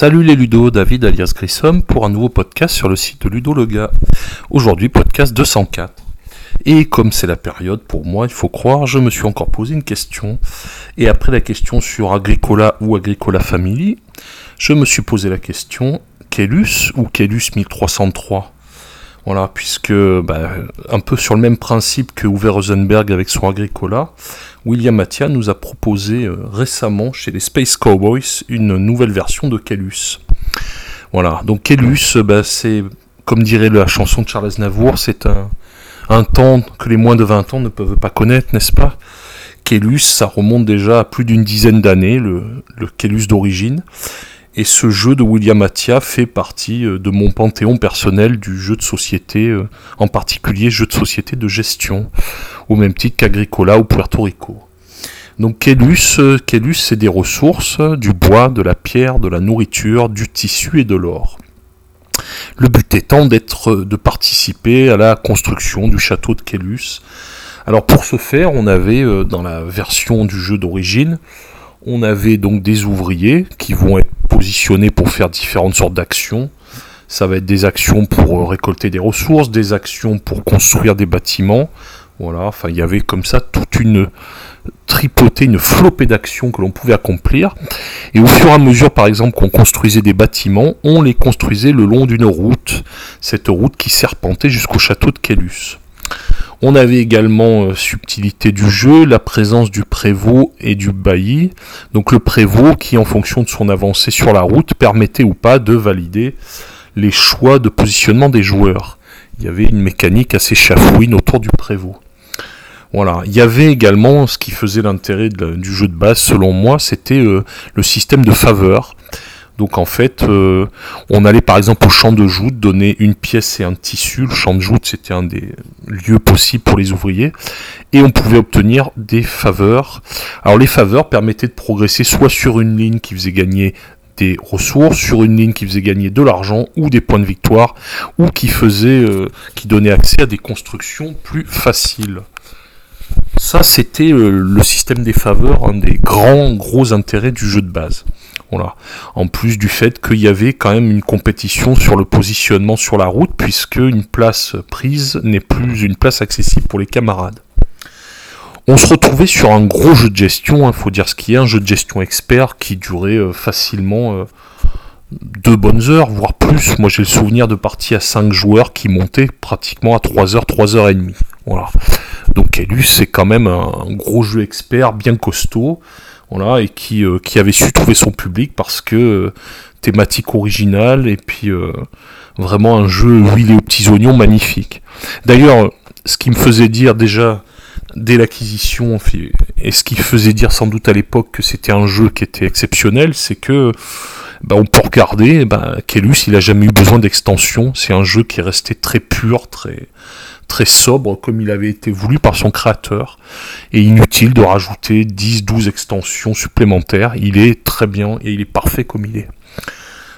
Salut les Ludo, David alias Grissom pour un nouveau podcast sur le site de Ludo Lega. Aujourd'hui podcast 204. Et comme c'est la période pour moi, il faut croire, je me suis encore posé une question. Et après la question sur Agricola ou Agricola Family, je me suis posé la question Kellus ou Kellus 1303 voilà, puisque bah, un peu sur le même principe que Uwe Rosenberg avec son Agricola, William Mattia nous a proposé euh, récemment chez les Space Cowboys une nouvelle version de Kellus. Voilà, donc Kellus, bah, c'est, comme dirait la chanson de Charles Aznavour, c'est un, un temps que les moins de 20 ans ne peuvent pas connaître, n'est-ce pas? Kellus, ça remonte déjà à plus d'une dizaine d'années, le, le Kellus d'origine. Et ce jeu de William Attia fait partie euh, de mon panthéon personnel du jeu de société, euh, en particulier jeu de société de gestion, au même titre qu'Agricola ou Puerto Rico. Donc Kellus, euh, c'est des ressources, du bois, de la pierre, de la nourriture, du tissu et de l'or. Le but étant d'être, de participer à la construction du château de Kellus. Alors pour ce faire, on avait dans la version du jeu d'origine, on avait donc des ouvriers qui vont être positionnés pour faire différentes sortes d'actions. Ça va être des actions pour euh, récolter des ressources, des actions pour construire des bâtiments. Voilà, enfin il y avait comme ça toute une tripotée, une flopée d'actions que l'on pouvait accomplir. Et au fur et à mesure, par exemple, qu'on construisait des bâtiments, on les construisait le long d'une route. Cette route qui serpentait jusqu'au château de Kellus. On avait également euh, subtilité du jeu, la présence du prévôt et du bailli. Donc le prévôt qui, en fonction de son avancée sur la route, permettait ou pas de valider les choix de positionnement des joueurs. Il y avait une mécanique assez chafouine autour du prévôt. Voilà. Il y avait également ce qui faisait l'intérêt du jeu de base, selon moi, c'était euh, le système de faveur. Donc en fait, euh, on allait par exemple au champ de joute donner une pièce et un tissu. Le champ de joute, c'était un des lieux possibles pour les ouvriers. Et on pouvait obtenir des faveurs. Alors les faveurs permettaient de progresser soit sur une ligne qui faisait gagner des ressources, sur une ligne qui faisait gagner de l'argent ou des points de victoire, ou qui faisait, euh, qui donnait accès à des constructions plus faciles. Ça, c'était euh, le système des faveurs, un des grands gros intérêts du jeu de base. Voilà. En plus du fait qu'il y avait quand même une compétition sur le positionnement sur la route, puisque une place prise n'est plus une place accessible pour les camarades. On se retrouvait sur un gros jeu de gestion, il hein, faut dire ce qu'il y a, un jeu de gestion expert qui durait euh, facilement euh, deux bonnes heures, voire plus. Moi j'ai le souvenir de parties à 5 joueurs qui montaient pratiquement à 3 heures, 3 heures et demie. Voilà. Donc Elus c'est quand même un gros jeu expert, bien costaud et qui, euh, qui avait su trouver son public parce que euh, thématique originale et puis euh, vraiment un jeu huilé aux petits oignons magnifique. D'ailleurs, ce qui me faisait dire déjà dès l'acquisition et ce qui faisait dire sans doute à l'époque que c'était un jeu qui était exceptionnel, c'est que bah, on peut regarder, bah, il a jamais eu besoin d'extension, c'est un jeu qui est resté très pur, très très sobre comme il avait été voulu par son créateur et inutile de rajouter 10-12 extensions supplémentaires. Il est très bien et il est parfait comme il est.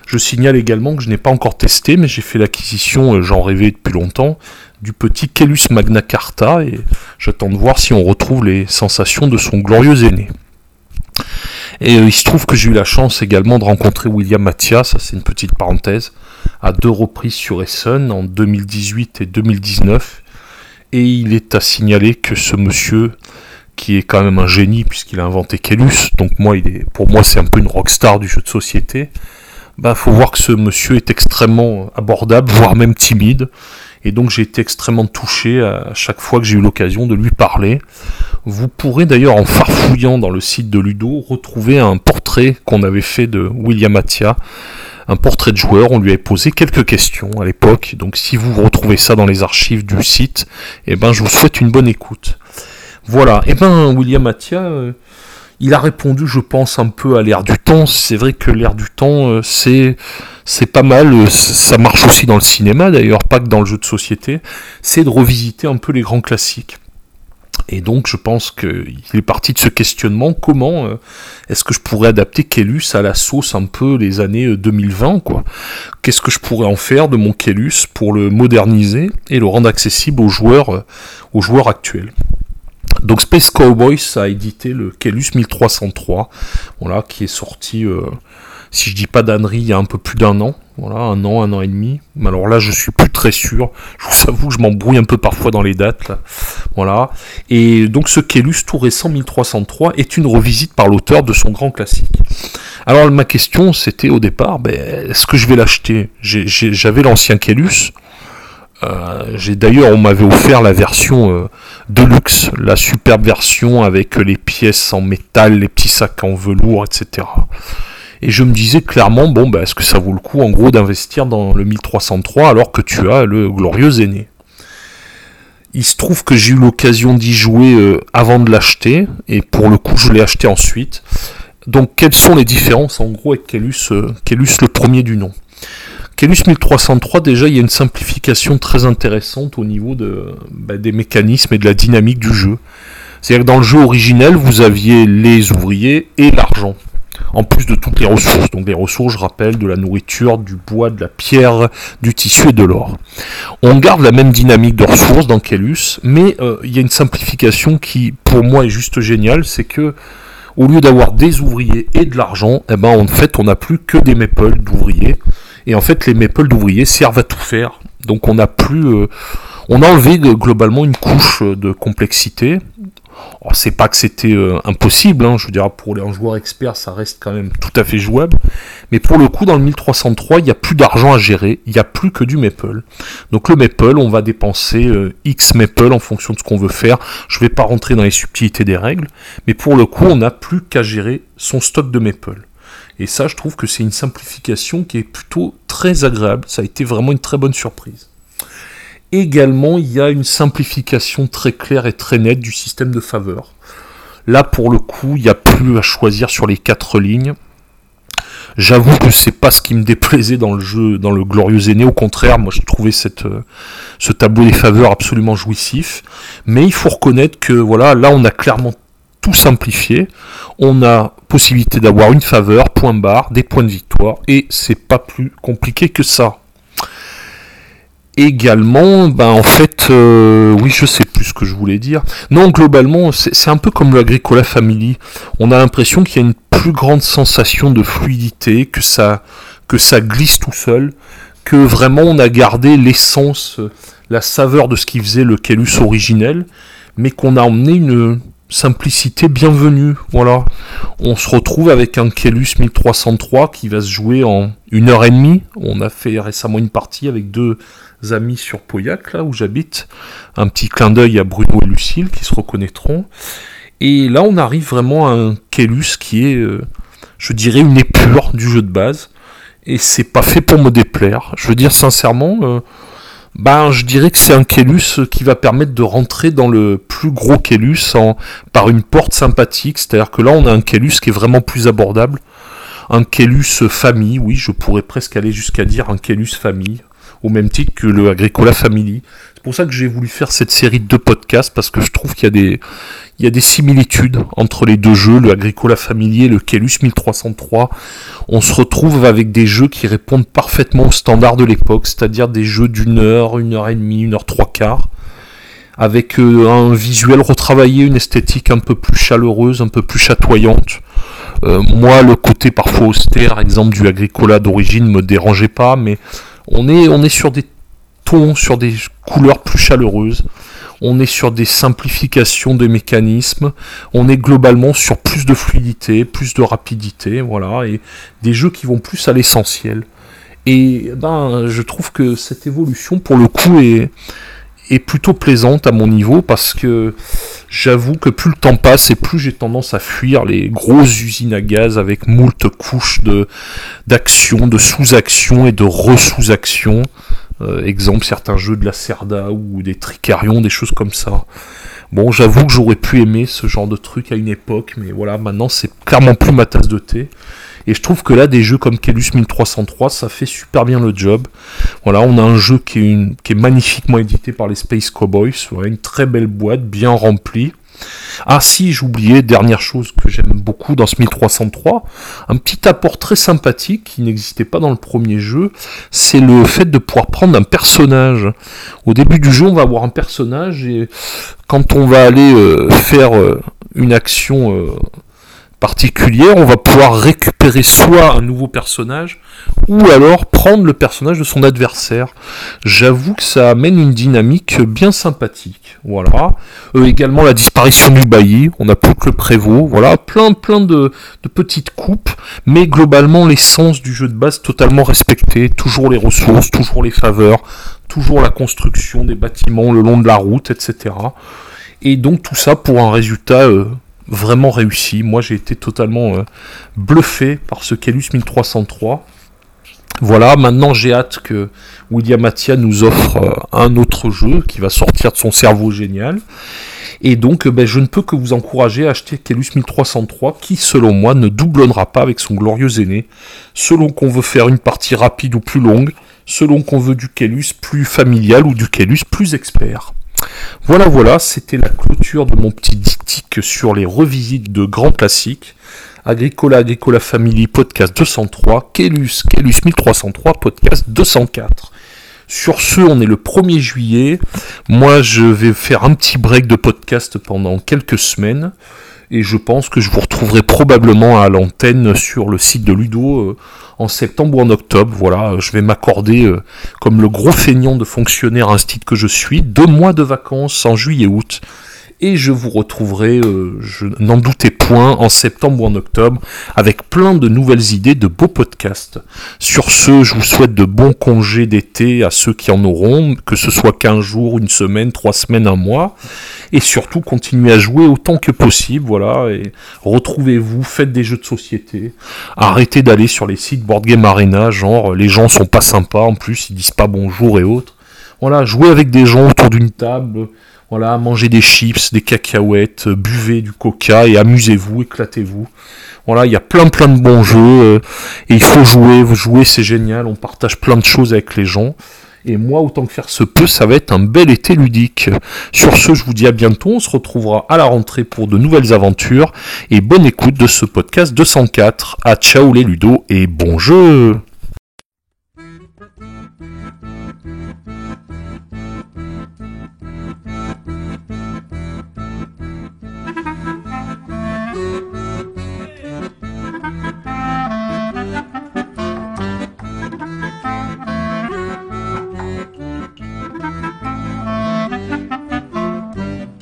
Je signale également que je n'ai pas encore testé, mais j'ai fait l'acquisition, euh, j'en rêvais depuis longtemps, du petit Kellus Magna Carta et j'attends de voir si on retrouve les sensations de son glorieux aîné. Et euh, il se trouve que j'ai eu la chance également de rencontrer William Mathias, ça c'est une petite parenthèse, à deux reprises sur Essen en 2018 et 2019. Et il est à signaler que ce monsieur, qui est quand même un génie puisqu'il a inventé Kellus, donc moi, il est, pour moi, c'est un peu une rockstar du jeu de société. Bah, faut voir que ce monsieur est extrêmement abordable, voire même timide. Et donc j'ai été extrêmement touché à chaque fois que j'ai eu l'occasion de lui parler. Vous pourrez d'ailleurs en farfouillant dans le site de Ludo retrouver un portrait qu'on avait fait de William Attia, un portrait de joueur. On lui avait posé quelques questions à l'époque. Donc si vous retrouvez ça dans les archives du site, eh ben je vous souhaite une bonne écoute. Voilà. Eh ben William Attia, euh, il a répondu, je pense, un peu à l'air du temps. C'est vrai que l'air du temps, euh, c'est c'est pas mal. Euh, ça marche aussi dans le cinéma, d'ailleurs, pas que dans le jeu de société. C'est de revisiter un peu les grands classiques. Et donc, je pense qu'il est parti de ce questionnement comment euh, est-ce que je pourrais adapter Kellus à la sauce un peu les années 2020, quoi. Qu'est-ce que je pourrais en faire de mon Kellus pour le moderniser et le rendre accessible aux joueurs, joueurs actuels? Donc Space Cowboys a édité le Kellus 1303, voilà, qui est sorti, euh, si je dis pas d'annerie, il y a un peu plus d'un an, voilà, un an, un an et demi. Mais alors là, je suis plus très sûr. Je vous avoue que je m'embrouille un peu parfois dans les dates, voilà. Et donc ce Kellus tout récent 1303 est une revisite par l'auteur de son grand classique. Alors ma question, c'était au départ, ben, est-ce que je vais l'acheter? J'avais l'ancien Kellus. Euh, d'ailleurs, on m'avait offert la version euh, Deluxe, la superbe version avec les pièces en métal, les petits sacs en velours, etc. Et je me disais clairement, bon, bah, est-ce que ça vaut le coup, en gros, d'investir dans le 1303 alors que tu as le glorieux aîné? Il se trouve que j'ai eu l'occasion d'y jouer euh, avant de l'acheter, et pour le coup, je l'ai acheté ensuite. Donc, quelles sont les différences, en gros, avec Kellus, Kellus le premier du nom? Kellus 1303, déjà, il y a une simplification très intéressante au niveau bah, des mécanismes et de la dynamique du jeu. C'est-à-dire que dans le jeu originel, vous aviez les ouvriers et l'argent. En plus de toutes les ressources. Donc les ressources, je rappelle, de la nourriture, du bois, de la pierre, du tissu et de l'or. On garde la même dynamique de ressources dans Kellus, mais euh, il y a une simplification qui, pour moi, est juste géniale, c'est que au lieu d'avoir des ouvriers et de l'argent, eh ben, en fait, on n'a plus que des maples d'ouvriers. Et en fait, les maples d'ouvriers servent à tout faire. Donc on a plus, euh, on a enlevé globalement une couche de complexité. C'est pas que c'était euh, impossible, hein, je veux dire pour un joueur expert ça reste quand même tout à fait jouable, mais pour le coup dans le 1303 il n'y a plus d'argent à gérer, il n'y a plus que du maple. Donc le maple on va dépenser euh, X maple en fonction de ce qu'on veut faire, je vais pas rentrer dans les subtilités des règles, mais pour le coup on n'a plus qu'à gérer son stock de maple. Et ça, je trouve que c'est une simplification qui est plutôt très agréable. Ça a été vraiment une très bonne surprise. Également, il y a une simplification très claire et très nette du système de faveur. Là, pour le coup, il n'y a plus à choisir sur les quatre lignes. J'avoue que c'est pas ce qui me déplaisait dans le jeu, dans le Glorieux Aîné. Au contraire, moi, je trouvais euh, ce tableau des faveurs absolument jouissif. Mais il faut reconnaître que, voilà, là, on a clairement tout simplifié. On a possibilité d'avoir une faveur, point barre, des points de victoire, et c'est pas plus compliqué que ça. Également, ben en fait, euh, oui, je sais plus ce que je voulais dire. Non, globalement, c'est un peu comme le Agricola Family. On a l'impression qu'il y a une plus grande sensation de fluidité, que ça, que ça glisse tout seul, que vraiment on a gardé l'essence, la saveur de ce qui faisait le Kellus originel, mais qu'on a emmené une, simplicité bienvenue. Voilà. On se retrouve avec un Kellus 1303 qui va se jouer en une heure et demie. On a fait récemment une partie avec deux amis sur Pauillac, là où j'habite. Un petit clin d'œil à Bruno et Lucille qui se reconnaîtront. Et là, on arrive vraiment à un Kellus qui est, euh, je dirais, une épure du jeu de base. Et c'est pas fait pour me déplaire. Je veux dire sincèrement, euh, ben, je dirais que c'est un Kellus qui va permettre de rentrer dans le plus gros Kellus en, par une porte sympathique. C'est-à-dire que là, on a un Kellus qui est vraiment plus abordable. Un Kellus famille, oui, je pourrais presque aller jusqu'à dire un Kellus famille, au même titre que le Agricola Family. C'est pour ça que j'ai voulu faire cette série de podcasts, parce que je trouve qu'il y a des, similitudes entre les deux jeux, le Agricola Familier et le Kellus 1303. On se retrouve avec des jeux qui répondent parfaitement aux standards de l'époque, c'est-à-dire des jeux d'une heure, une heure et demie, une heure trois quarts, avec euh, un visuel retravaillé, une esthétique un peu plus chaleureuse, un peu plus chatoyante. Euh, moi, le côté parfois austère, exemple du Agricola d'origine, me dérangeait pas, mais on est sur des sur des couleurs plus chaleureuses on est sur des simplifications des mécanismes, on est globalement sur plus de fluidité, plus de rapidité, voilà, et des jeux qui vont plus à l'essentiel. Et ben, je trouve que cette évolution, pour le coup, est, est plutôt plaisante à mon niveau parce que j'avoue que plus le temps passe et plus j'ai tendance à fuir les grosses usines à gaz avec moult couches de d'action, de sous-action et de re-sous-action. Euh, exemple, certains jeux de la Cerda ou des Tricarion, des choses comme ça. Bon, j'avoue que j'aurais pu aimer ce genre de truc à une époque, mais voilà, maintenant c'est clairement plus ma tasse de thé. Et je trouve que là, des jeux comme Kelus 1303, ça fait super bien le job. Voilà, on a un jeu qui est, qui est magnifiquement édité par les Space Cowboys. Une très belle boîte, bien remplie. Ah si, j'oubliais, dernière chose que j'aime beaucoup dans ce 1303, un petit apport très sympathique qui n'existait pas dans le premier jeu, c'est le fait de pouvoir prendre un personnage. Au début du jeu, on va avoir un personnage et quand on va aller euh, faire euh, une action euh, particulière, on va pouvoir récupérer soit un nouveau personnage, ou alors prendre le personnage de son adversaire. J'avoue que ça amène une dynamique bien sympathique. Voilà. Euh, également la disparition du bailli, on n'a plus que le prévôt. Voilà, plein plein de, petites coupes, mais globalement l'essence du jeu de base totalement respecté. Toujours les ressources, toujours les faveurs, toujours la construction des bâtiments le long de la route, etc. Et donc tout ça pour un résultat euh, vraiment réussi. Moi, j'ai été totalement euh, bluffé par ce Kelus 1303. Voilà, maintenant j'ai hâte que William Mattia nous offre euh, un autre jeu qui va sortir de son cerveau génial. Et donc, ben, je ne peux que vous encourager à acheter Kelus 1303, qui, selon moi, ne doublonnera pas avec son glorieux aîné, selon qu'on veut faire une partie rapide ou plus longue, selon qu'on veut du Kelus plus familial ou du Kelus plus expert. Voilà, voilà, c'était la clôture de mon petit dictique sur les revisites de grands classiques. Agricola, Agricola Family, podcast 203, Kelus, Kelus 1303, podcast 204. Sur ce, on est le 1er juillet. Moi, je vais faire un petit break de podcast pendant quelques semaines. Et je pense que je vous retrouverai probablement à l'antenne sur le site de Ludo euh, en septembre ou en octobre. Voilà, je vais m'accorder, euh, comme le gros feignant de fonctionnaire site que je suis, deux mois de vacances en juillet-août et je vous retrouverai, euh, je n'en doutez point, en septembre ou en octobre, avec plein de nouvelles idées de beaux podcasts. Sur ce, je vous souhaite de bons congés d'été à ceux qui en auront, que ce soit 15 jours, une semaine, trois semaines, un mois, et surtout continuez à jouer autant que possible, voilà, et retrouvez-vous, faites des jeux de société, arrêtez d'aller sur les sites Board Game Arena, genre les gens sont pas sympas, en plus ils disent pas bonjour et autres. Voilà, jouez avec des gens autour d'une table, voilà, mangez des chips, des cacahuètes, euh, buvez du coca et amusez-vous, éclatez-vous. Voilà, il y a plein plein de bons jeux euh, et il faut jouer. Vous jouez, c'est génial. On partage plein de choses avec les gens. Et moi, autant que faire se peut, ça va être un bel été ludique. Sur ce, je vous dis à bientôt. On se retrouvera à la rentrée pour de nouvelles aventures. Et bonne écoute de ce podcast 204. À ciao les ludos et bon jeu